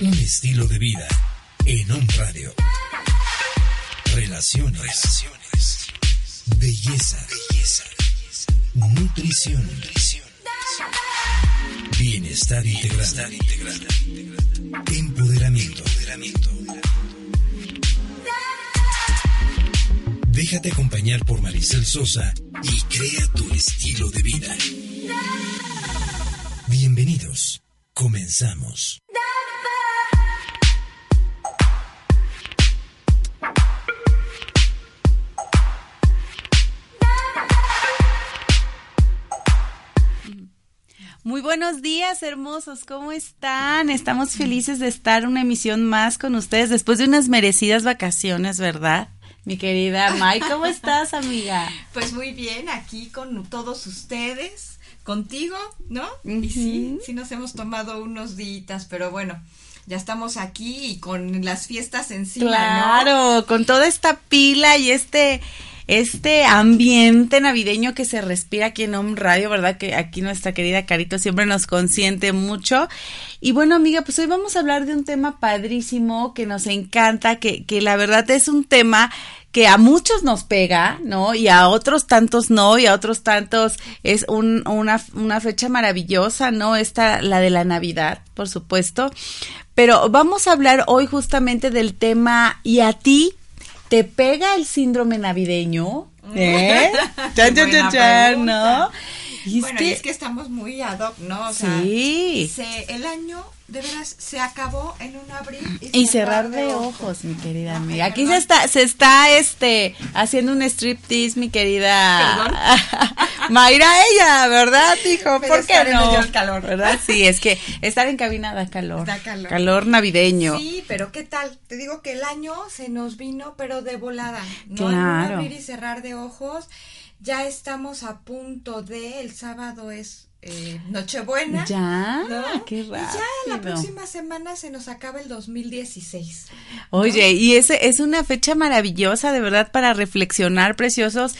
un estilo de vida en Om Radio. Relaciones, belleza, belleza, nutrición, bienestar integral, empoderamiento, empoderamiento. Déjate acompañar por Maricel Sosa y crea tu estilo de vida. Bienvenidos. Comenzamos. Muy buenos días, hermosos. ¿Cómo están? Estamos felices de estar una emisión más con ustedes después de unas merecidas vacaciones, ¿verdad? Mi querida Mai, ¿cómo estás, amiga? Pues muy bien, aquí con todos ustedes, contigo, ¿no? Y sí, sí nos hemos tomado unos días, pero bueno, ya estamos aquí y con las fiestas encima, Claro, ¿no? con toda esta pila y este este ambiente navideño que se respira aquí en Home Radio, ¿verdad? Que aquí nuestra querida Carito siempre nos consiente mucho. Y bueno, amiga, pues hoy vamos a hablar de un tema padrísimo que nos encanta, que, que la verdad es un tema que a muchos nos pega, ¿no? Y a otros tantos no, y a otros tantos es un, una, una fecha maravillosa, ¿no? Esta, la de la Navidad, por supuesto. Pero vamos a hablar hoy justamente del tema, ¿y a ti te pega el síndrome navideño? ¿Eh? Chan, chan, chan. ¿no? Y es bueno, que- y es que estamos muy ad hoc, ¿no? O sea, Sí. se- el año de veras se acabó en un abrir Y cerrar de ojos, mi querida No, amiga. Aquí se está, se está este haciendo un striptease, mi querida Mayra ella, ¿verdad, hijo? ¿Por qué no? el calor. ¿Verdad? Sí, es que estar en cabina da calor. Da calor. navideño. Sí, pero ¿qué tal? Te digo que el año se nos vino, pero de volada. ¿no? En un Claro. abrir y cerrar de ojos. Ya estamos a punto de, el sábado es eh, Nochebuena. Ya, ¿no? qué Y ya la rápido. próxima semana se nos acaba el 2016. Oye, y ese es una fecha maravillosa, de verdad, para reflexionar, preciosos,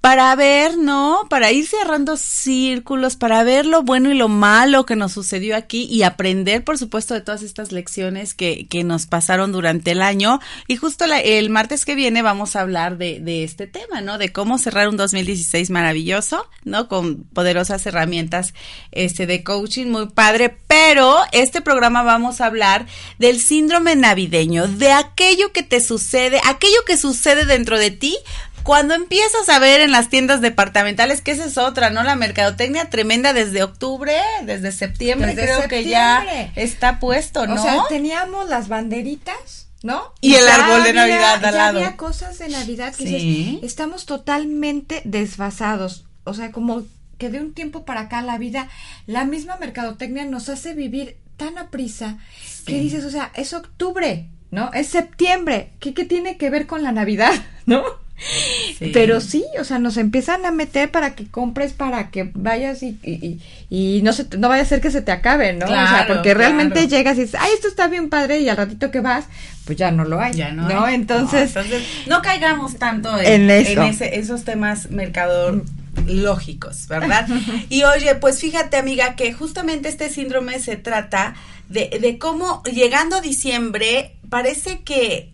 para ver, ¿no? Para ir cerrando círculos, para ver lo bueno y lo malo que nos sucedió aquí y aprender, por supuesto, de todas estas lecciones que, que nos pasaron durante el año. Y justo el martes que viene vamos a hablar de, de este tema, ¿no? De cómo cerrar un 2016 maravilloso, ¿no? Con poderosas herramientas este, de coaching, muy padre. Pero este programa vamos a hablar del síndrome navideño, de aquello que te sucede, aquello que sucede dentro de ti cuando empiezas a ver en las tiendas departamentales, que esa es otra, ¿no? La mercadotecnia tremenda desde octubre, desde septiembre, Desde creo que ya está puesto, ¿no? O sea, teníamos las banderitas, ¿no? Y el árbol de había- Navidad al lado. había cosas de Navidad que Sí. dices, estamos totalmente desfasados. O sea, como que de un tiempo para acá la vida, la misma mercadotecnia nos hace vivir tan a prisa que dices, o sea, es octubre, ¿no? Es septiembre. ¿Qué, qué tiene que ver con la Navidad, no? Sí. Pero sí, o sea, nos empiezan a meter para que compres, para que vayas y, y, y- y no se te- no vaya a ser que se te acabe, ¿no? o sea, Claro, porque realmente llegas y dices, ay, esto está bien padre, y al ratito que vas, pues ya no lo hay. Ya no. ¿no? hay. Entonces, no, entonces, no caigamos tanto en, En eso. en ese- esos temas mercador lógicos, ¿verdad? Y oye, pues fíjate, amiga, que justamente este síndrome se trata de, de cómo llegando diciembre parece que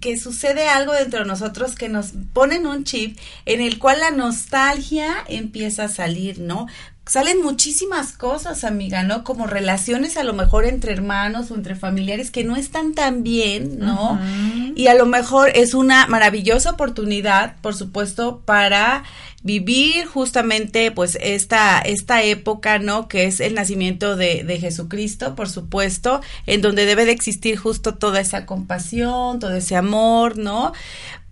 que sucede algo dentro de nosotros que nos ponen un chip en el cual la nostalgia empieza a salir, ¿no? Salen muchísimas cosas, amiga, ¿no? Como relaciones a lo mejor entre hermanos o entre familiares que no están tan bien, ¿no? Y a lo mejor es una maravillosa oportunidad, por supuesto, para vivir justamente pues esta, esta época, ¿no? Que es el nacimiento de, de Jesucristo, por supuesto, en donde debe de existir justo toda esa compasión, todo ese amor, ¿no?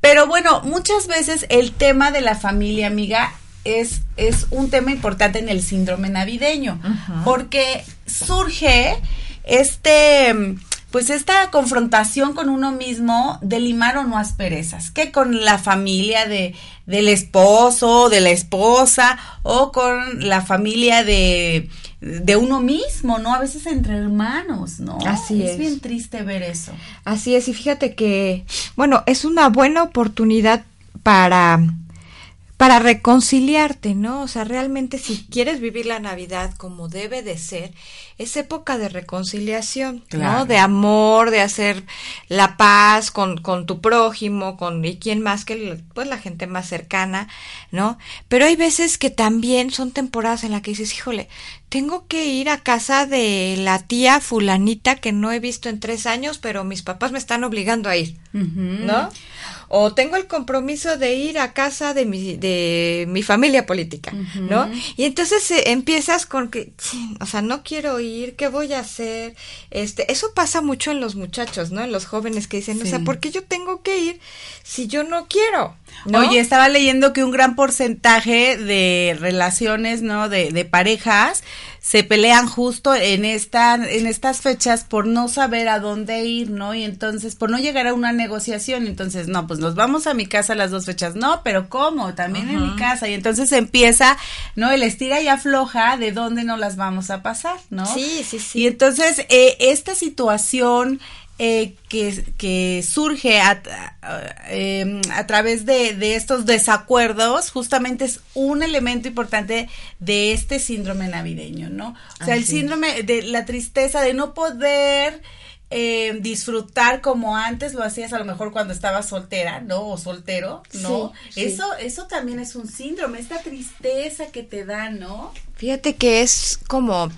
Pero bueno, muchas veces el tema de la familia, amiga, es, es un tema importante en el síndrome navideño, porque surge este pues esta confrontación con uno mismo de limar o no asperezas, que con la familia de del esposo, de la esposa o con la familia de de uno mismo, ¿no? A veces entre hermanos, ¿no? Así es. Es bien triste ver eso. Así es, y fíjate que, bueno, es una buena oportunidad para para reconciliarte, ¿no? O sea, realmente si quieres vivir la Navidad como debe de ser, es época de reconciliación, Claro. ¿no? De amor, de hacer la paz con, con tu prójimo, con y quién más que pues la gente más cercana, ¿no? Pero hay veces que también son temporadas en las que dices, híjole, tengo que ir a casa de la tía fulanita que no he visto en tres años, pero mis papás me están obligando a ir. ¿no? O tengo el compromiso de ir a casa de mi, de mi familia política, ¿no? Y entonces eh, empiezas con que, "Chin, o sea, no quiero ir, ¿qué voy a hacer? Este, eso pasa mucho en los muchachos, ¿no? En los jóvenes que dicen, o sea. ¿por qué yo tengo que ir si yo no quiero? ¿no? Oye, estaba leyendo que un gran porcentaje de relaciones, ¿no? De, de parejas se pelean justo en esta, en estas fechas por no saber a dónde ir, ¿no? Y entonces, por no llegar a una negociación, entonces, no, pues nos vamos a mi casa las dos fechas, no, pero ¿cómo? También en mi casa. Y entonces empieza, ¿no? El estira y afloja de dónde no las vamos a pasar, ¿no? Sí, sí, sí. Y entonces, eh, esta situación eh, que, que surge a, a- eh, a través de, de estos desacuerdos, justamente es un elemento importante de este síndrome navideño, ¿no? O sea, el Así síndrome de la tristeza de no poder eh, disfrutar como antes lo hacías a lo mejor cuando estabas soltera, ¿no? O soltero, ¿no? Sí, sí. Eso, eso también es un síndrome, esta tristeza que te da, ¿no? Fíjate que es como,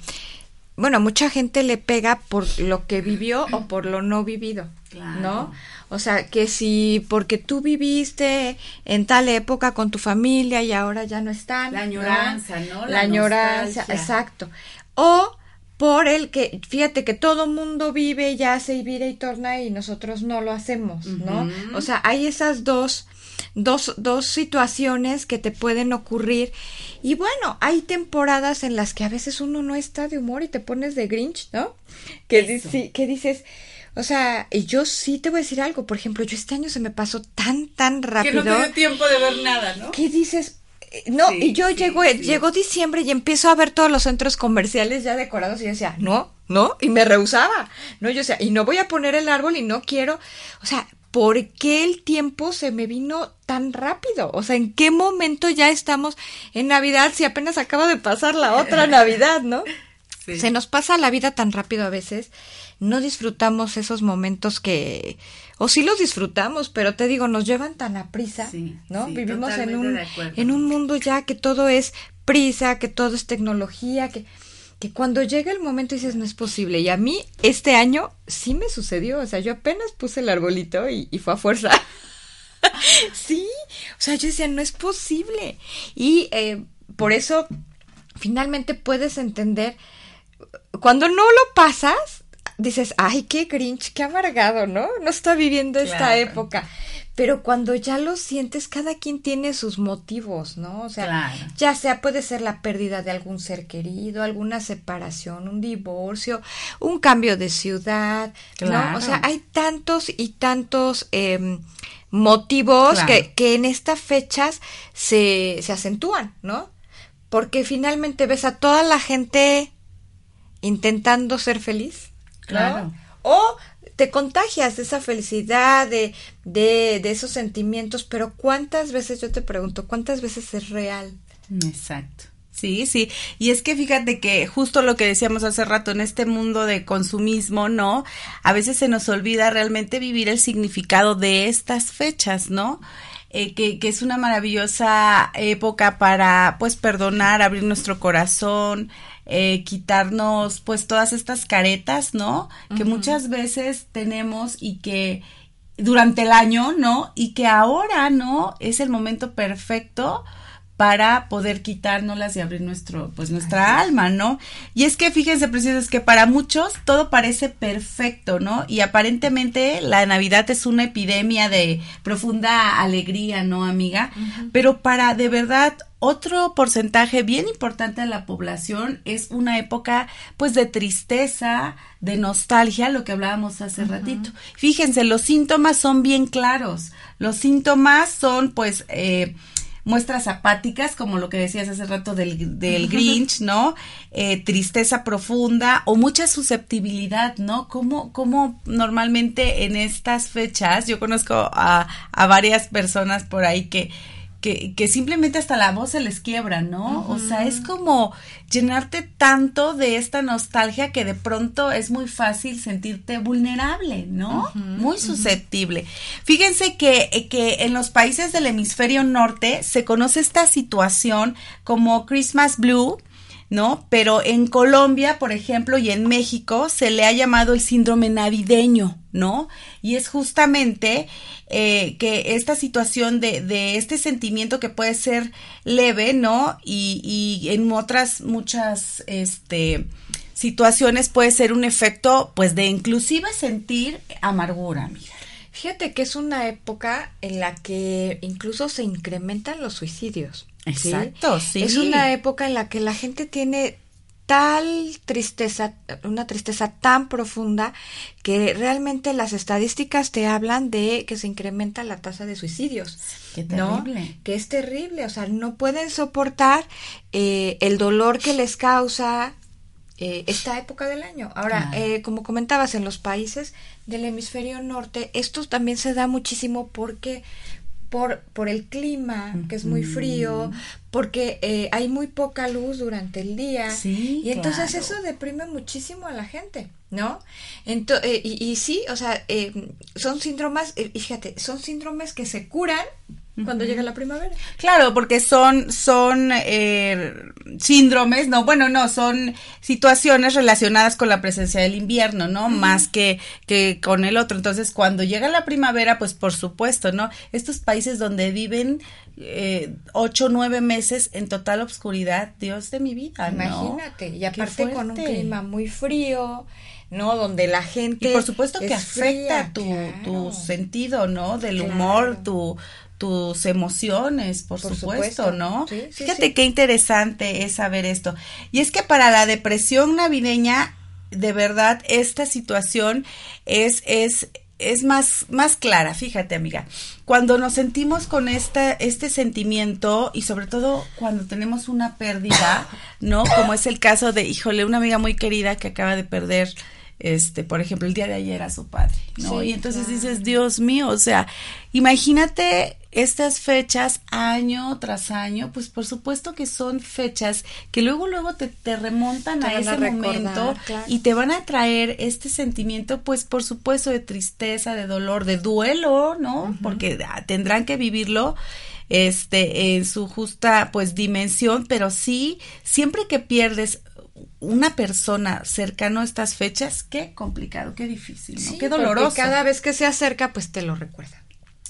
bueno, a mucha gente le pega por lo que vivió o por lo no vivido, Claro. ¿no? O sea, que si porque tú viviste en tal época con tu familia y ahora ya no están. La añoranza, ¿no? La, La añoranza, exacto. O por el que, fíjate que todo mundo vive y hace y vira y torna y nosotros no lo hacemos, ¿no? O sea, hay esas dos, dos, dos situaciones que te pueden ocurrir. Y bueno, hay temporadas en las que a veces uno no está de humor y te pones de Grinch, ¿no? Que, dici- que dices, o sea, y yo sí te voy a decir algo, por ejemplo, yo este año se me pasó tan, tan Que rápido. no te dio tiempo de ver nada, ¿no? ¿Qué dices? Eh, No, Sí, y yo sí, llego, sí. llegó diciembre y empiezo a ver todos los centros comerciales ya decorados y yo decía, no, no, y me rehusaba, no, yo decía, y no voy a poner el árbol y no quiero, o sea, ¿por qué el tiempo se me vino tan rápido? O sea, ¿en qué momento ya estamos en Navidad si apenas acaba de pasar la otra Navidad, ¿no? Sí. Se nos pasa la vida tan rápido a veces, no disfrutamos esos momentos que, o sí los disfrutamos, pero te digo, nos llevan tan a prisa, Sí, ¿no? sí, Vivimos en un, en un mundo ya que todo es prisa, que todo es tecnología, que, que cuando llega el momento dices, no es posible. Y a mí, este año, sí me sucedió, o sea, yo apenas puse el arbolito y, y fue a fuerza. sí, o sea, yo decía, no es posible. Y eh, por eso, finalmente puedes entender, cuando no lo pasas, dices, ay, qué grinch, qué amargado, ¿no? No está viviendo esta Claro. época. Pero cuando ya lo sientes, cada quien tiene sus motivos, ¿no? O sea, Claro. ya sea puede ser la pérdida de algún ser querido, alguna separación, un divorcio, un cambio de ciudad, Claro. ¿no? O sea, hay tantos y tantos em, motivos Claro. que, que en estas fechas se, se acentúan, ¿no? Porque finalmente ves a toda la gente intentando ser feliz, ¿no? Claro. O te contagias de esa felicidad, de, de, de esos sentimientos, pero ¿cuántas veces, yo te pregunto, cuántas veces es real? Exacto. Sí, sí. Y es que fíjate que justo lo que decíamos hace rato, en este mundo de consumismo, ¿no? A veces se nos olvida realmente vivir el significado de estas fechas, ¿no? Eh, que, que es una maravillosa época para, pues, perdonar, abrir nuestro corazón, eh, quitarnos, pues, todas estas caretas, ¿no? Que muchas veces tenemos y que durante el año, ¿no? Y que ahora, ¿no? Es el momento perfecto para poder quitárnoslas y abrir nuestro, pues nuestra alma, ¿no? Y es que fíjense, preciosos, que para muchos todo parece perfecto, ¿no? Y aparentemente la Navidad es una epidemia de profunda alegría, ¿no, amiga? Pero para de verdad otro porcentaje bien importante de la población es una época pues de tristeza, de nostalgia, lo que hablábamos hace ratito. Fíjense, los síntomas son bien claros. Los síntomas son pues eh, muestras apáticas, como lo que decías hace rato del, del Grinch, ¿no? Eh, tristeza profunda o mucha susceptibilidad, ¿no? Como, como normalmente en estas fechas, yo conozco a, a varias personas por ahí que que, que simplemente hasta la voz se les quiebra, ¿no? O sea, es como llenarte tanto de esta nostalgia que de pronto es muy fácil sentirte vulnerable, ¿no? muy susceptible. Fíjense que, que en los países del hemisferio norte se conoce esta situación como Christmas Blue, ¿no? Pero en Colombia, por ejemplo, y en México se le ha llamado el síndrome navideño, ¿no? Y es justamente eh, que esta situación de, de, este sentimiento que puede ser leve, ¿no? Y, y en otras muchas, este, situaciones puede ser un efecto, pues, de inclusive sentir amargura, amiga. Fíjate que es una época en la que incluso se incrementan los suicidios. Exacto, sí. Es una época en la que la gente tiene tal tristeza, una tristeza tan profunda que realmente las estadísticas te hablan de que se incrementa la tasa de suicidios. Qué terrible. Que es terrible, o sea, no pueden soportar eh, el dolor que les causa eh, esta época del año. Ahora, eh, como comentabas, en los países del hemisferio norte, esto también se da muchísimo porque por, por el clima, que es muy frío, porque eh, hay muy poca luz durante el día. Sí, y entonces claro. eso deprime muchísimo a la gente, ¿no? Ento eh, y, y, sí, o sea, eh, son síndromes, y fíjate, son síndromes que se curan cuando llega la primavera. Claro, porque son, son eh, síndromes, no, bueno, no, son situaciones relacionadas con la presencia del invierno, ¿no? Uh -huh. Más que, que con el otro. Entonces, cuando llega la primavera, pues por supuesto, ¿no? Estos países donde viven eh, ocho, nueve meses en total obscuridad, Dios de mi vida, ¿no? Imagínate, y aparte con un clima muy frío, ¿no? Donde la gente. Y por supuesto que afecta fría, tu, claro. tu sentido, ¿no? Del claro. humor, tu tus emociones, por, por supuesto, supuesto, ¿no? Sí, sí, Fíjate sí. qué interesante es saber esto. Y es que para la depresión navideña, de verdad, esta situación es, es, es más, más clara, fíjate, amiga. Cuando nos sentimos con esta, este sentimiento y sobre todo cuando tenemos una pérdida, ¿no? Como es el caso de, híjole, una amiga muy querida que acaba de perder este, por ejemplo, el día de ayer a su padre, ¿no? Sí, y entonces claro. dices, Dios mío, o sea, imagínate estas fechas año tras año, pues por supuesto que son fechas que luego, luego te, te remontan te a ese a recordar, momento claro. y te van a traer este sentimiento, pues por supuesto de tristeza, de dolor, de duelo, ¿no? Uh -huh. Porque ah, tendrán que vivirlo este en su justa pues dimensión, pero sí, siempre que pierdes una persona cercano a estas fechas, qué complicado, qué difícil, ¿no? Sí, qué doloroso. Cada vez que se acerca, pues te lo recuerda.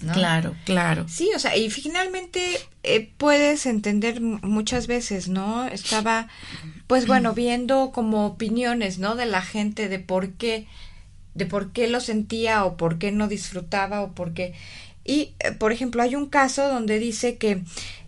¿no? Claro, claro. Sí, o sea, y finalmente eh, puedes entender muchas veces, ¿no? Estaba, pues bueno, viendo como opiniones, ¿no? De la gente de por qué, de por qué lo sentía o por qué no disfrutaba o por qué. Y, eh, por ejemplo, hay un caso donde dice que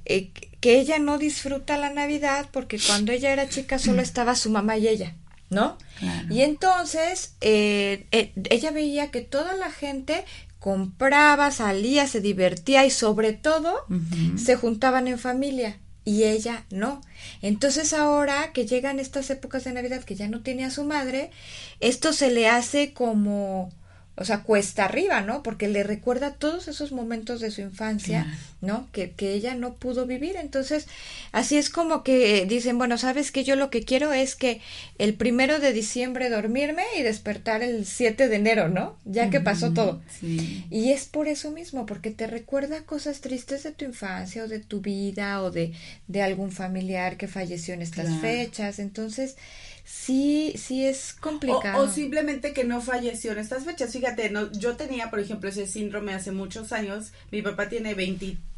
eh, que ella no disfruta la Navidad porque cuando ella era chica solo estaba su mamá y ella, ¿no? Claro. Y entonces eh, eh, ella veía que toda la gente compraba, salía, se divertía y sobre todo uh -huh. se juntaban en familia y ella no. Entonces ahora que llegan estas épocas de Navidad que ya no tiene a su madre, esto se le hace como o sea, cuesta arriba, ¿no? Porque le recuerda todos esos momentos de su infancia, claro. ¿no? Que, que ella no pudo vivir. Entonces, así es como que dicen, bueno, sabes que yo lo que quiero es que el primero de diciembre dormirme y despertar el 7 de enero, ¿no? Ya que pasó todo. Sí. Y es por eso mismo, porque te recuerda cosas tristes de tu infancia o de tu vida o de, de algún familiar que falleció en estas claro. fechas. Entonces, sí, sí es complicado. O, o, simplemente que no falleció en estas fechas. Fíjate, no, yo tenía, por ejemplo, ese síndrome hace muchos años. Mi papá tiene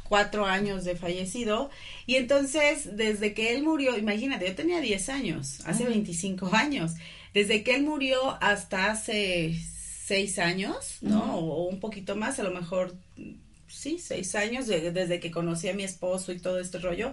cuatro años de fallecido. Y entonces, desde que él murió, imagínate, yo tenía 10 años, hace 25 años. Desde que él murió hasta hace seis años, ¿no? O un poquito más, a lo mejor, sí, seis años, de- desde que conocí a mi esposo y todo este rollo,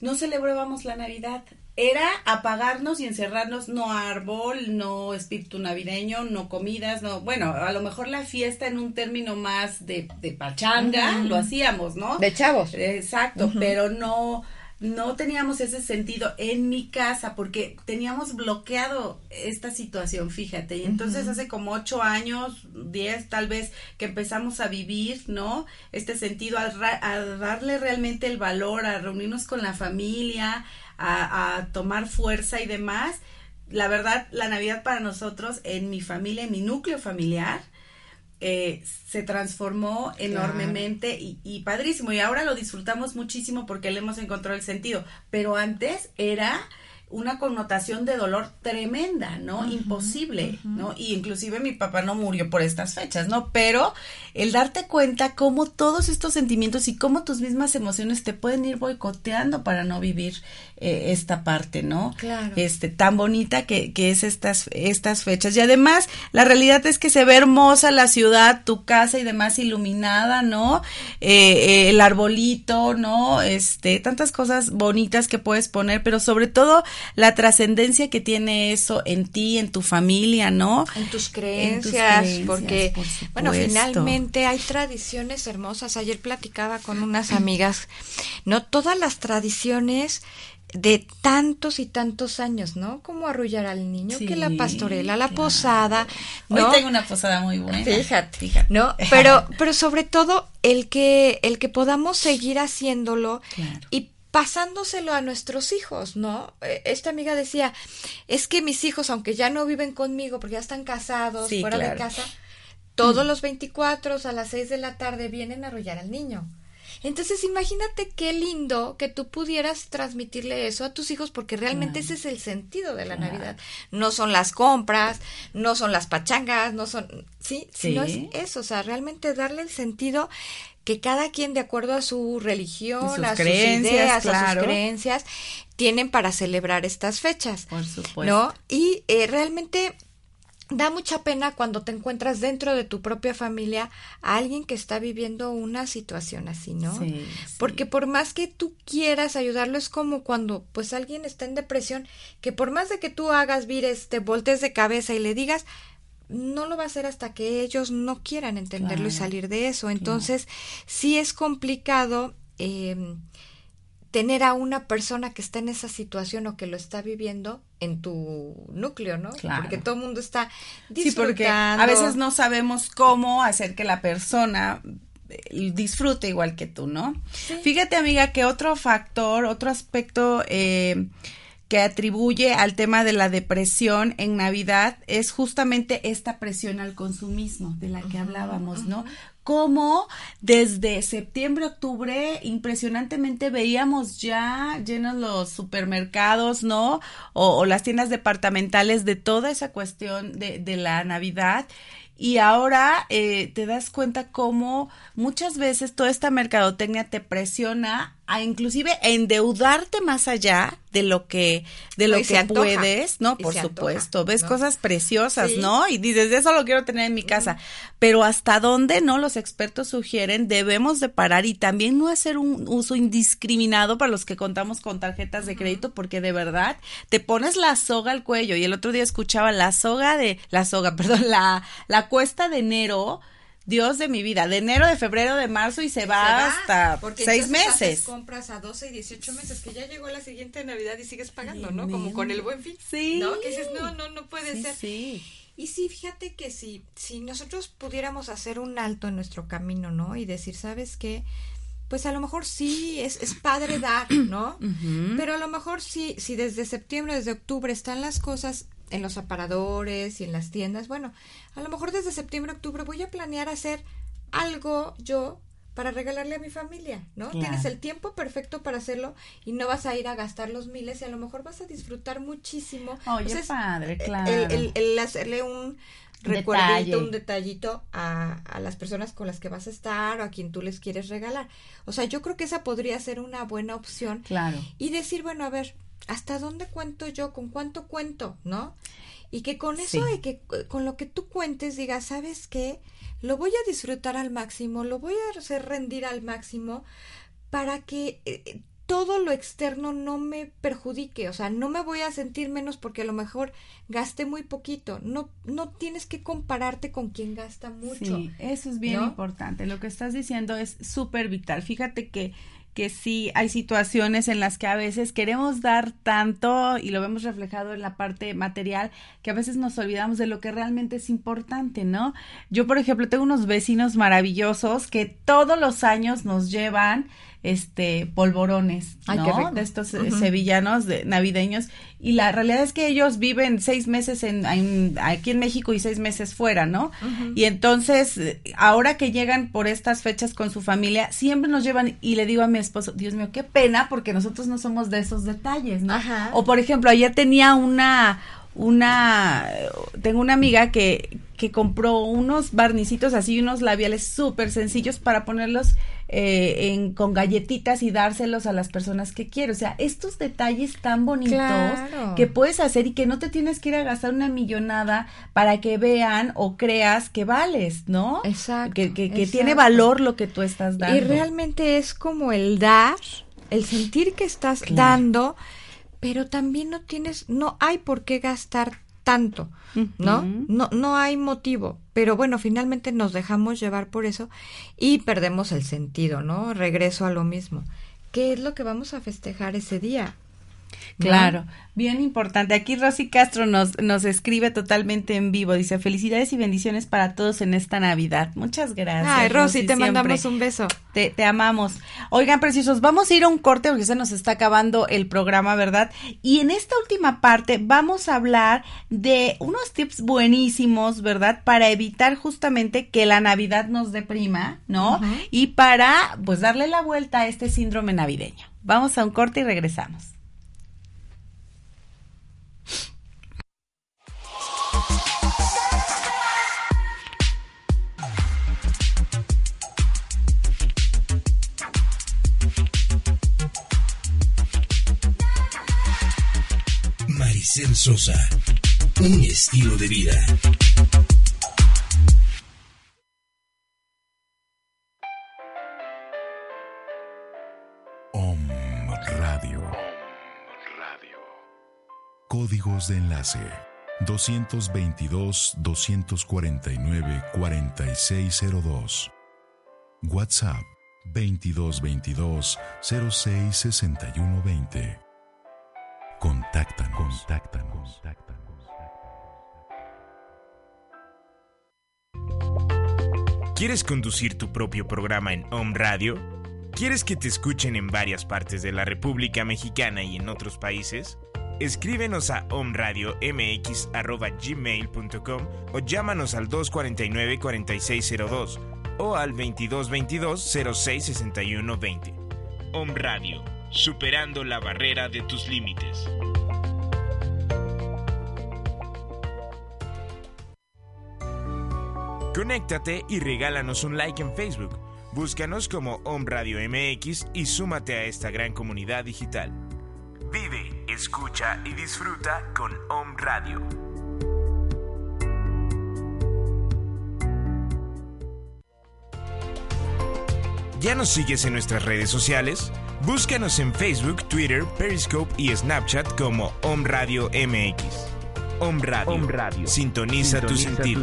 no celebrábamos la Navidad. Era apagarnos y encerrarnos, no árbol, no espíritu navideño, no comidas, no, bueno, a lo mejor la fiesta en un término más de, de pachanga, lo hacíamos, ¿no? De chavos. Exacto, pero no, no teníamos ese sentido en mi casa porque teníamos bloqueado esta situación, fíjate. Y entonces hace como ocho años, diez tal vez, que empezamos a vivir, ¿no? Este sentido, a, a darle realmente el valor, a reunirnos con la familia, a, a tomar fuerza y demás. La verdad, la Navidad para nosotros, en mi familia, en mi núcleo familiar, eh, se transformó enormemente y, y padrísimo. Y ahora lo disfrutamos muchísimo porque le hemos encontrado el sentido. Pero antes era una connotación de dolor tremenda, ¿no? Imposible, ¿no? Y inclusive mi papá no murió por estas fechas, ¿no? Pero el darte cuenta cómo todos estos sentimientos y cómo tus mismas emociones te pueden ir boicoteando para no vivir eh, esta parte, ¿no? Claro. Este, tan bonita que, que es estas, estas fechas. Y además, la realidad es que se ve hermosa la ciudad, tu casa y demás iluminada, ¿no? Eh, eh, el arbolito, ¿no? Este, tantas cosas bonitas que puedes poner, pero sobre todo la trascendencia que tiene eso en ti, en tu familia, ¿no? En tus En creencias, tus creencias, porque, por bueno, finalmente hay tradiciones hermosas. Ayer platicaba con unas amigas, no todas las tradiciones de tantos y tantos años, ¿no? Como arrullar al niño, que la pastorela, la claro. posada, ¿no? Hoy tengo una posada muy buena. Fíjate, ¿no? Pero, pero sobre todo el que, el que podamos seguir haciéndolo Claro. y pasándoselo a nuestros hijos, ¿no? Eh, Esta amiga decía, es que mis hijos, aunque ya no viven conmigo, porque ya están casados, Sí, fuera de casa, todos los 24 a las 6 de la tarde vienen a arrullar al niño. Entonces, imagínate qué lindo que tú pudieras transmitirle eso a tus hijos, porque realmente ese es el sentido de la Claro. Navidad. No son las compras, no son las pachangas, no son, sí, sino es Sí. eso, o sea, realmente darle el sentido que cada quien, de acuerdo a su religión, sus a creencias, sus ideas, a claro. sus creencias, tienen para celebrar estas fechas. Por supuesto. ¿No? Y eh, realmente da mucha pena cuando te encuentras dentro de tu propia familia a alguien que está viviendo una situación así, ¿no? Sí, sí. Porque por más que tú quieras ayudarlo es como cuando pues alguien está en depresión, que por más de que tú hagas vires, te voltees de cabeza y le digas, no lo va a hacer hasta que ellos no quieran entenderlo y salir de eso. Entonces, sí es complicado eh, tener a una persona que está en esa situación o que lo está viviendo en tu núcleo, ¿no? Claro. Porque todo el mundo está Sí, disfrutando. porque a veces no sabemos cómo hacer que la persona eh, disfrute igual que tú, ¿no? Fíjate, amiga, que otro factor, otro aspecto eh, que atribuye al tema de la depresión en Navidad es justamente esta presión al consumismo de la que hablábamos, ¿no? Cómo desde septiembre, octubre, impresionantemente veíamos ya llenos los supermercados, ¿no? O, o las tiendas departamentales de toda esa cuestión de, de la Navidad. Y ahora eh, te das cuenta cómo muchas veces toda esta mercadotecnia te presiona a inclusive endeudarte más allá de lo que de lo y que puedes, ¿no? y Por antoja, supuesto, ves ¿no? cosas preciosas, Sí. ¿no? Y dices, eso lo quiero tener en mi casa. Pero hasta dónde, ¿no? Los expertos sugieren debemos de parar y también no hacer un uso indiscriminado para los que contamos con tarjetas de crédito porque de verdad te pones la soga al cuello y el otro día escuchaba la soga de la soga, perdón, la la cuesta de enero Dios de mi vida, de enero, de febrero, de marzo y se va, Se va, hasta porque seis haces meses. compras a 12 y 18 meses, que ya llegó la siguiente Navidad y sigues pagando. ¿no? Como con el buen fin. Sí. ¿No? Que dices, no, no, no puede Sí, ser. sí. Y sí, fíjate que si, si nosotros pudiéramos hacer un alto en nuestro camino, ¿no? Y decir, ¿sabes qué? Pues a lo mejor sí, es, es padre dar, ¿no? Pero a lo mejor sí, si desde septiembre, desde octubre están las cosas en los aparadores y en las tiendas, bueno, a lo mejor desde septiembre, octubre voy a planear hacer algo yo para regalarle a mi familia, ¿no? Claro. Tienes el tiempo perfecto para hacerlo y no vas a ir a gastar los miles y a lo mejor vas a disfrutar muchísimo. Oye, O sea, es- padre, el- claro. El, el hacerle un recuerdito, Detalle. un detallito a, a las personas con las que vas a estar o a quien tú les quieres regalar. O sea, yo creo que esa podría ser una buena opción. Claro. Y decir, bueno, a ver, ¿hasta dónde cuento yo? ¿Con cuánto cuento? ¿No? Y que con eso Sí. y que con lo que tú cuentes digas, ¿sabes qué? Lo voy a disfrutar al máximo, lo voy a hacer rendir al máximo para que eh, todo lo externo no me perjudique, o sea, no me voy a sentir menos porque a lo mejor gasté muy poquito. No no tienes que compararte con quien gasta mucho. Sí, eso es bien ¿no? importante. Lo que estás diciendo es súper vital. Fíjate que, que sí hay situaciones en las que a veces queremos dar tanto y lo vemos reflejado en la parte material que a veces nos olvidamos de lo que realmente es importante, ¿no? Yo, por ejemplo, tengo unos vecinos maravillosos que todos los años nos llevan este polvorones. De estos eh, sevillanos de, navideños y la realidad es que ellos viven seis meses en, en- aquí en México y seis meses fuera, ¿no? Y entonces eh, ahora que llegan por estas fechas con su familia siempre nos llevan y le digo a mi esposo, Dios mío, qué pena porque nosotros no somos de esos detalles, ¿no? Ajá. O por ejemplo ayer tenía una una tengo una amiga que que compró unos barnicitos así unos labiales súper sencillos para ponerlos eh, en, con galletitas y dárselos a las personas que quiero. O sea, estos detalles tan bonitos Claro. que puedes hacer y que no te tienes que ir a gastar una millonada para que vean o creas que vales, ¿no? Exacto, Que, que, que exacto. tiene valor lo que tú estás dando. Y realmente es como el dar, el sentir que estás Claro. dando, pero también no tienes, no hay por qué gastar tanto, ¿no? No, no hay motivo. Pero bueno, finalmente nos dejamos llevar por eso y perdemos el sentido, ¿no? Regreso a lo mismo. ¿Qué es lo que vamos a festejar ese día? Claro, bien importante. Aquí Rosy Castro nos, nos escribe totalmente en vivo. Dice, felicidades y bendiciones para todos en esta Navidad. Muchas gracias. Ay, Rosy, te siempre. mandamos un beso. Te, te amamos. Oigan, preciosos, vamos a ir a un corte porque se nos está acabando el programa, ¿verdad? Y en esta última parte vamos a hablar de unos tips buenísimos, ¿verdad? Para evitar justamente que la Navidad nos deprima, ¿no? Y para, pues, darle la vuelta a este síndrome navideño. Vamos a un corte y regresamos. Maricel Sosa. Un estilo de vida. Om Radio. Códigos de enlace 222-249-4602. WhatsApp 2222-066120. Contáctanos. Contáctanos. Contáctanos. ¿Quieres conducir tu propio programa en Home Radio? ¿Quieres que te escuchen en varias partes de la República Mexicana y en otros países? Escríbenos a omradiomx@gmail.com o llámanos al 249-4602 o al 2222-066120. Home Radio, superando la barrera de tus límites. Conéctate y regálanos un like en Facebook. Búscanos como Home Radio MX y súmate a esta gran comunidad digital. Vive, escucha y disfruta con Home Radio. ¿Ya nos sigues en nuestras redes sociales? Búscanos en Facebook, Twitter, Periscope y Snapchat como Home Radio MX. Home Radio. Sintoniza, tu sentido.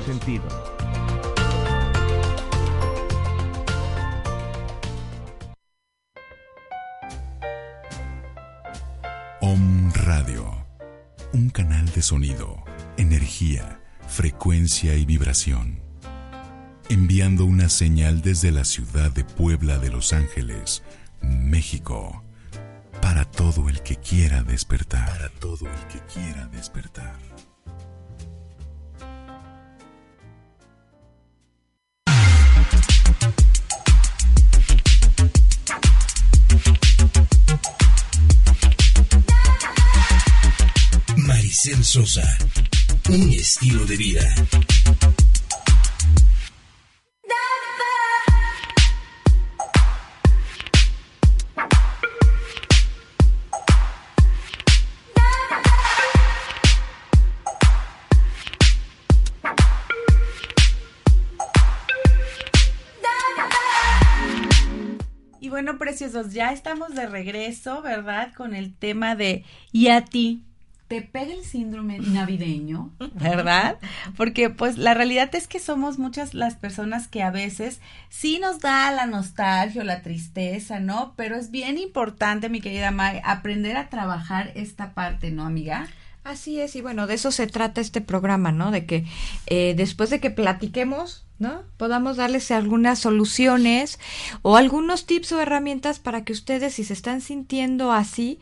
Om Radio. Un canal de sonido, energía, frecuencia y vibración. Enviando una señal desde la ciudad de Puebla de Los Ángeles, México. Para todo el que quiera despertar. Para todo el que quiera despertar. Maricel Sosa. Un estilo de vida. Preciosos, ya estamos de regreso, ¿verdad? Con el tema de ¿y a ti? ¿Te pega el síndrome navideño? ¿Verdad? Porque pues la realidad es que somos muchas las personas que a veces sí nos da la nostalgia o la tristeza, ¿no? Pero es bien importante, mi querida May, aprender a trabajar esta parte, ¿no, amiga? Así es, y bueno, de eso se trata este programa, ¿no? De que eh, después de que platiquemos, ¿no? Podamos darles algunas soluciones o algunos tips o herramientas para que ustedes, si se están sintiendo así,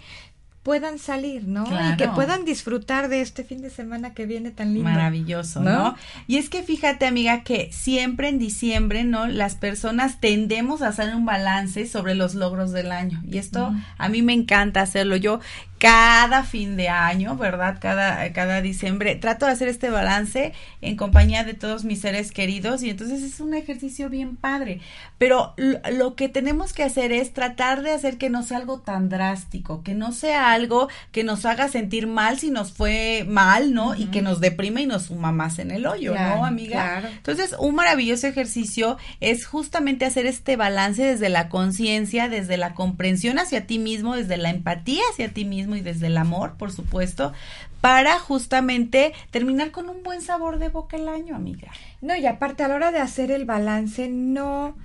puedan salir, ¿no? Y que puedan disfrutar de este fin de semana que viene tan lindo. Maravilloso, ¿no? Y es que fíjate, amiga, que siempre en diciembre, ¿no? Las personas tendemos a hacer un balance sobre los logros del año. Y esto a mí me encanta hacerlo. Yo cada fin de año, ¿verdad? Cada, cada diciembre. Trato de hacer este balance en compañía de todos mis seres queridos y entonces es un ejercicio bien padre. Pero lo, que tenemos que hacer es tratar de hacer que no sea algo tan drástico, que no sea algo que nos haga sentir mal si nos fue mal, ¿no? Y que nos deprime y nos suma más en el hoyo, ¿no, amiga? Entonces, un maravilloso ejercicio es justamente hacer este balance desde la conciencia, desde la comprensión hacia ti mismo, desde la empatía hacia ti mismo y desde el amor, por supuesto, para justamente terminar con un buen sabor de boca el año, amiga. No, y aparte a la hora de hacer el balance, no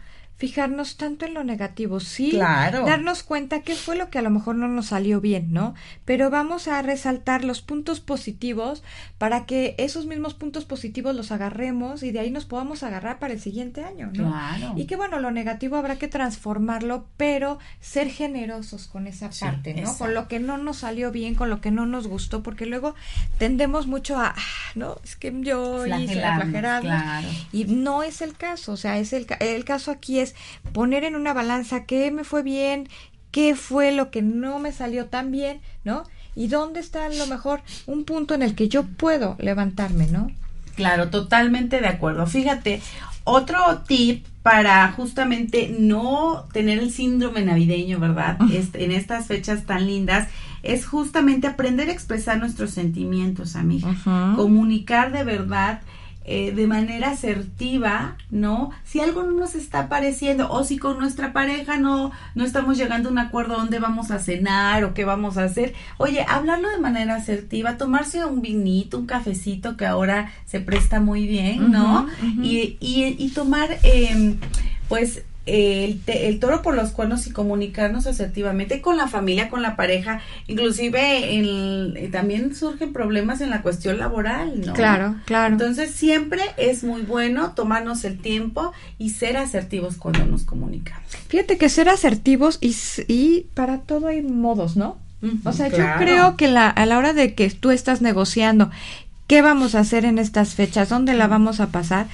fijarnos tanto en lo negativo, sí, claro. darnos cuenta qué fue lo que a lo mejor no nos salió bien, ¿no? Pero vamos a resaltar los puntos positivos para que esos mismos puntos positivos los agarremos y de ahí nos podamos agarrar para el siguiente año, ¿no? Claro. Y que bueno, lo negativo habrá que transformarlo, pero ser generosos con esa parte, ¿no? Con lo que no nos salió bien, con lo que no nos gustó, porque luego tendemos mucho a, ah, no, es que yo hice la claro. y no es el caso, o sea, es el, el caso aquí es poner en una balanza qué me fue bien, qué fue lo que no me salió tan bien, ¿no? Y dónde está a lo mejor un punto en el que yo puedo levantarme, ¿no? Claro, totalmente de acuerdo. Fíjate, otro tip para justamente no tener el síndrome navideño, ¿verdad? Este, en estas fechas tan lindas, es justamente aprender a expresar nuestros sentimientos, amiga. Comunicar de verdad eh, de manera asertiva, ¿no? Si algo no nos está pareciendo o si con nuestra pareja no, no estamos llegando a un acuerdo dónde vamos a cenar o qué vamos a hacer, oye, hablarlo de manera asertiva, tomarse un vinito, un cafecito que ahora se presta muy bien, ¿no? y, y, y, tomar, eh, pues, el, el, toro por los cuernos y comunicarnos asertivamente con la familia, con la pareja, inclusive el, también surgen problemas en la cuestión laboral, ¿no? Claro, claro. Entonces siempre es muy bueno tomarnos el tiempo y ser asertivos cuando nos comunicamos. Fíjate que ser asertivos y, y para todo hay modos, ¿no? o sea, yo creo que la, a la hora de que tú estás negociando qué vamos a hacer en estas fechas, dónde la vamos a pasar,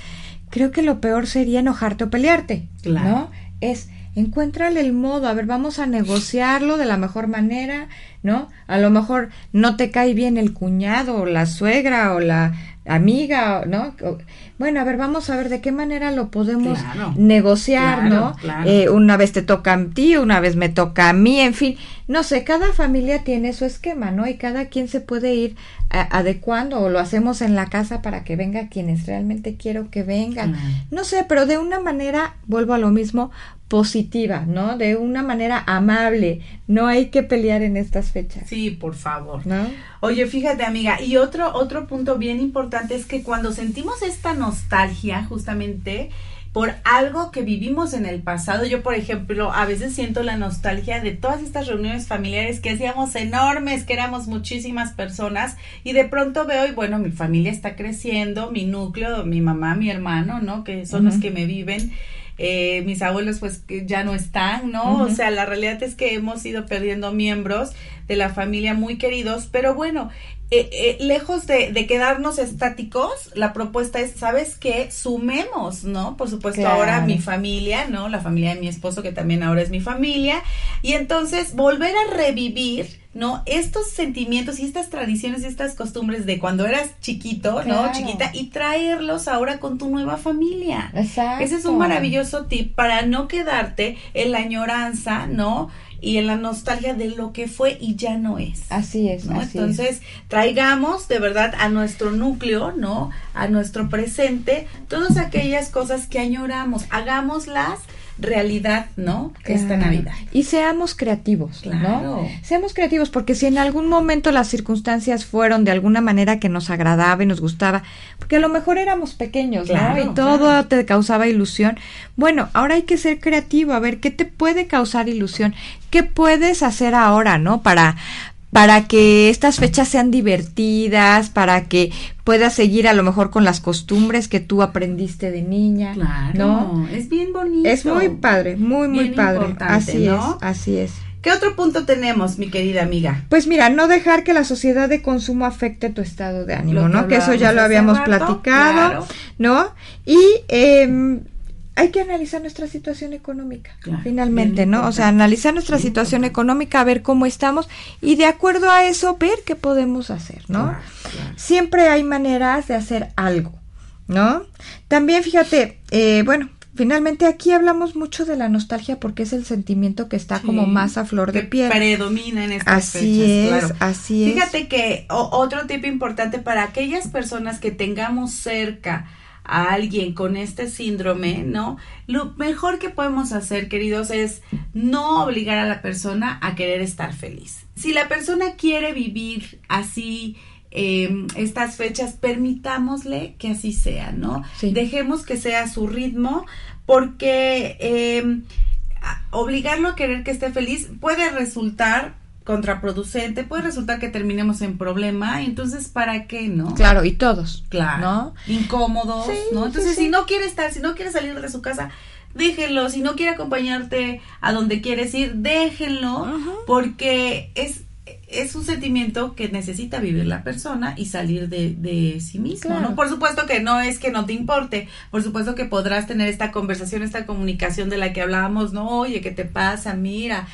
creo que lo peor sería enojarte o pelearte, ¿no? Es encuéntrale el modo, a ver, vamos a negociarlo de la mejor manera, ¿no? A lo mejor no te cae bien el cuñado o la suegra o la amiga, ¿no? Bueno, a ver, vamos a ver de qué manera lo podemos negociar, ¿no? Eh, una vez te toca a ti, una vez me toca a mí, en fin, no sé, cada familia tiene su esquema, ¿no? Y cada quien se puede ir adecuando o lo hacemos en la casa para que venga quienes realmente quiero que vengan. No sé, pero de una manera, vuelvo a lo mismo, positiva, ¿no? De una manera amable. No hay que pelear en estas fechas. Sí, por favor. ¿No? Oye, fíjate, amiga, y otro otro punto bien importante es que cuando sentimos esta nostalgia, justamente por algo que vivimos en el pasado. Yo, por ejemplo, a veces siento la nostalgia de todas estas reuniones familiares que hacíamos enormes, que éramos muchísimas personas y de pronto veo y bueno, mi familia está creciendo, mi núcleo, mi mamá, mi hermano, ¿no? Que son los que me viven eh, mis abuelos pues ya no están, ¿no? O sea, la realidad es que hemos ido perdiendo miembros de la familia muy queridos, pero bueno, eh, eh, lejos de, de, quedarnos estáticos, la propuesta es, ¿sabes qué? Sumemos, ¿no? Por supuesto, ahora mi familia, ¿no? La familia de mi esposo, que también ahora es mi familia, y entonces volver a revivir ¿no? Estos sentimientos y estas tradiciones y estas costumbres de cuando eras chiquito, ¿no? Chiquita, y traerlos ahora con tu nueva familia. Exacto. Ese es un maravilloso tip para no quedarte en la añoranza, ¿no? y en la nostalgia de lo que fue y ya no es. Así es. ¿no? Entonces, traigamos de verdad a nuestro núcleo, ¿no? A nuestro presente, todas aquellas cosas que añoramos, hagámoslas realidad, ¿no? Esta. Navidad. Y seamos creativos, Claro. ¿no? Seamos creativos porque si en algún momento las circunstancias fueron de alguna manera que nos agradaba y nos gustaba, porque a lo mejor éramos pequeños, Claro, ¿no? Y todo te causaba ilusión. Bueno, ahora hay que ser creativo, a ver qué te puede causar ilusión, qué puedes hacer ahora, ¿no? Para para que estas fechas sean divertidas, para que puedas seguir a lo mejor con las costumbres que tú aprendiste de niña, Claro, ¿no? es bien bonito. Es muy padre, muy, muy Bien padre. Así ¿no? es, así es. ¿Qué otro punto tenemos, mi querida amiga? Pues mira, no dejar que la sociedad de consumo afecte tu estado de ánimo, Lo ¿no? Que eso ya lo habíamos rato, platicado, claro. ¿no? Y eh, hay que analizar nuestra situación económica, Claro, finalmente, ¿no? O sea, analizar nuestra situación importante. económica, ver cómo estamos y de acuerdo a eso ver qué podemos hacer, ¿no? Claro, claro. Siempre hay maneras de hacer algo, ¿no? También fíjate, eh, bueno, finalmente aquí hablamos mucho de la nostalgia porque es el sentimiento que está como más a flor de piel. predomina en estas Así fechas, es, claro. así es. Fíjate que o- otro tip importante para aquellas personas que tengamos cerca a alguien con este síndrome, ¿no? Lo mejor que podemos hacer, queridos, es no obligar a la persona a querer estar feliz. Si la persona quiere vivir así eh, estas fechas, permitámosle que así sea, ¿no? Sí. Dejemos que sea su ritmo, porque eh, a- obligarlo a querer que esté feliz puede resultar contraproducente, puede resultar que terminemos en problema, entonces ¿para qué, no? Claro, y todos. Claro. ¿No? Incómodos, Sí, ¿no? Entonces, sí. si no quiere estar, si no quiere salir de su casa, déjenlo. Si no quiere acompañarte a donde quieres ir, déjenlo, porque es es un sentimiento que necesita vivir la persona y salir de, de sí mismo, Claro. ¿no? Por supuesto que no es que no te importe, por supuesto que podrás tener esta conversación, esta comunicación de la que hablábamos, ¿no? Oye, ¿qué te pasa? Mira,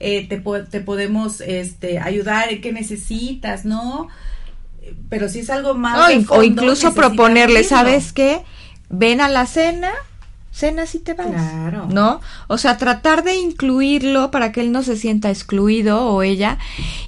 eh, te, po- te podemos este, ayudar, ¿qué necesitas? ¿no? Pero si es algo más... No, fondo, o incluso proponerle. ¿sabes qué? Ven a la cena, cenas y te vas. Claro. ¿No? O sea, tratar de incluirlo para que él no se sienta excluido o ella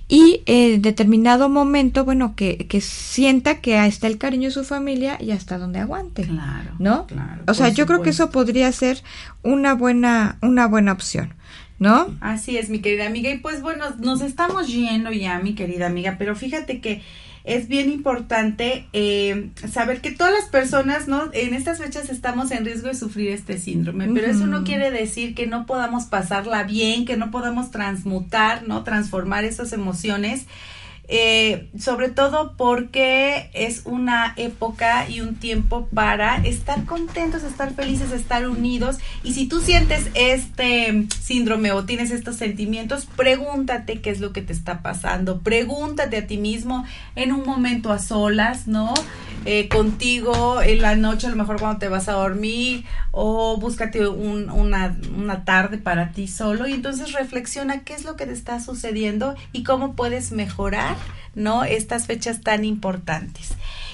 y eh, en determinado momento, bueno, que, que sienta que ahí está el cariño de su familia y hasta donde aguante. Claro. ¿No? claro, o sea, yo creo que eso podría ser una buena, una buena opción, ¿no? Así es, mi querida amiga. Y pues bueno, nos estamos yendo ya, mi querida amiga, pero fíjate que es bien importante eh, saber que todas las personas, ¿no? En estas fechas estamos en riesgo de sufrir este síndrome, pero eso no quiere decir que no podamos pasarla bien, que no podamos transmutar, ¿no? Transformar esas emociones. Eh, sobre todo porque es una época y un tiempo para estar contentos, estar felices, estar unidos. Y si tú sientes este síndrome o tienes estos sentimientos, pregúntate qué es lo que te está pasando. Pregúntate a ti mismo en un momento a solas, ¿no? Eh, contigo en la noche, a lo mejor cuando te vas a dormir, o búscate un- una, una tarde para ti solo y entonces reflexiona qué es lo que te está sucediendo y cómo puedes mejorar, ¿no? Estas fechas tan importantes.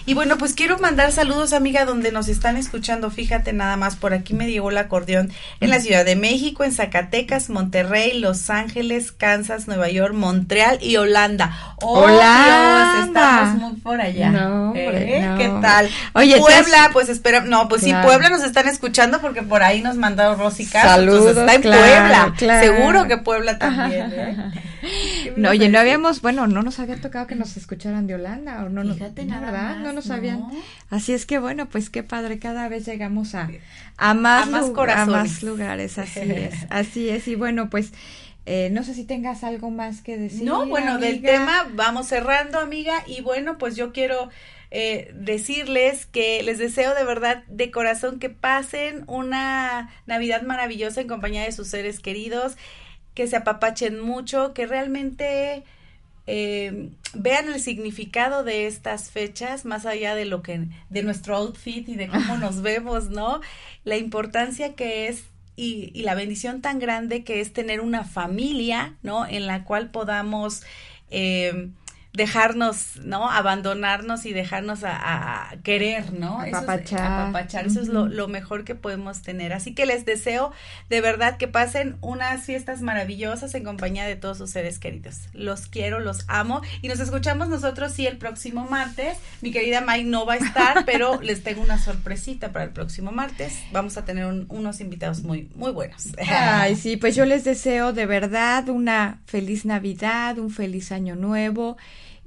Y bueno, pues quiero mandar saludos, amiga, donde nos están escuchando. Fíjate nada más, por aquí me llegó el acordeón en la Ciudad de México, en Zacatecas, Monterrey, Los Ángeles, Kansas, Nueva York, Montreal y Holanda. ¡Oh, ¡Holanda! Dios! Estamos muy por allá. No, ¿Eh? no. ¿Qué tal? Oye, Puebla, has- pues espera, no, pues Claro. sí, Puebla nos están escuchando porque por ahí nos mandaron Rosy Castro. Saludos, está en claro, Puebla. claro. Seguro que Puebla también, ¿eh? ¿Qué me No, oye, no habíamos, bueno, no nos había tocado que nos escucharan de Holanda, o no, no, Fíjate no, nada ¿verdad? más, no nos ¿no? habían. Así es que bueno, pues qué padre, cada vez llegamos a, a más, A más a más lugares, así es, así es, y bueno, pues eh, no sé si tengas algo más que decir. No, bueno, del tema vamos cerrando, amiga, y bueno, pues yo quiero eh, decirles que les deseo de verdad, de corazón, que pasen una Navidad maravillosa en compañía de sus seres queridos, que se apapachen mucho, que realmente eh, vean el significado de estas fechas, más allá de lo que, de nuestro outfit y de cómo nos vemos, ¿no? La importancia que es y, y la bendición tan grande que es tener una familia, ¿no? En la cual podamos eh, dejarnos, ¿no? Abandonarnos y dejarnos a, a querer, ¿no? Eso es- Apapachar. apapachar. Eso es lo, lo mejor que podemos tener. Así que les deseo de verdad que pasen unas fiestas maravillosas en compañía de todos sus seres queridos. Los quiero, los amo y nos escuchamos nosotros sí el próximo martes. Mi querida May no va a estar, pero les tengo una sorpresita para el próximo martes. Vamos a tener un- unos invitados muy, muy buenos. Ay, sí, pues yo les deseo de verdad una feliz Navidad, un feliz año nuevo,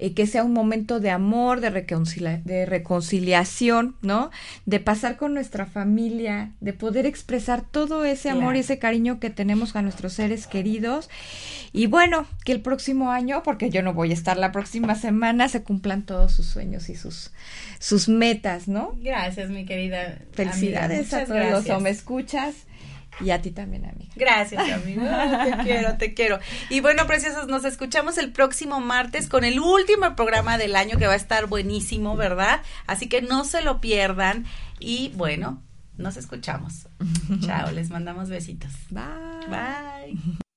eh, que sea un momento de amor, de, reconcilia- de reconciliación, ¿no? De pasar con nuestra familia, de poder expresar todo ese amor Claro. y ese cariño que tenemos a nuestros seres queridos. Y bueno, que el próximo año, porque yo no voy a estar la próxima semana, se cumplan todos sus sueños y sus, sus metas, ¿no? Gracias, mi querida. amiga. Felicidades a todos los gracias. o me escuchas y a ti también, amiga. Gracias, amigo. Te quiero, te quiero. Y bueno, preciosos, nos escuchamos el próximo martes con el último programa del año que va a estar buenísimo, ¿verdad? Así que no se lo pierdan. Y bueno, nos escuchamos. Chao, les mandamos besitos. Bye. Bye.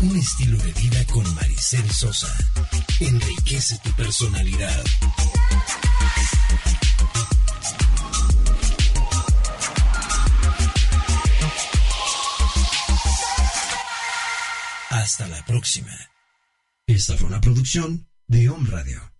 Un estilo de vida con Maricel Sosa. Enriquece tu personalidad. Hasta la próxima. Esta fue una producción de Home Radio.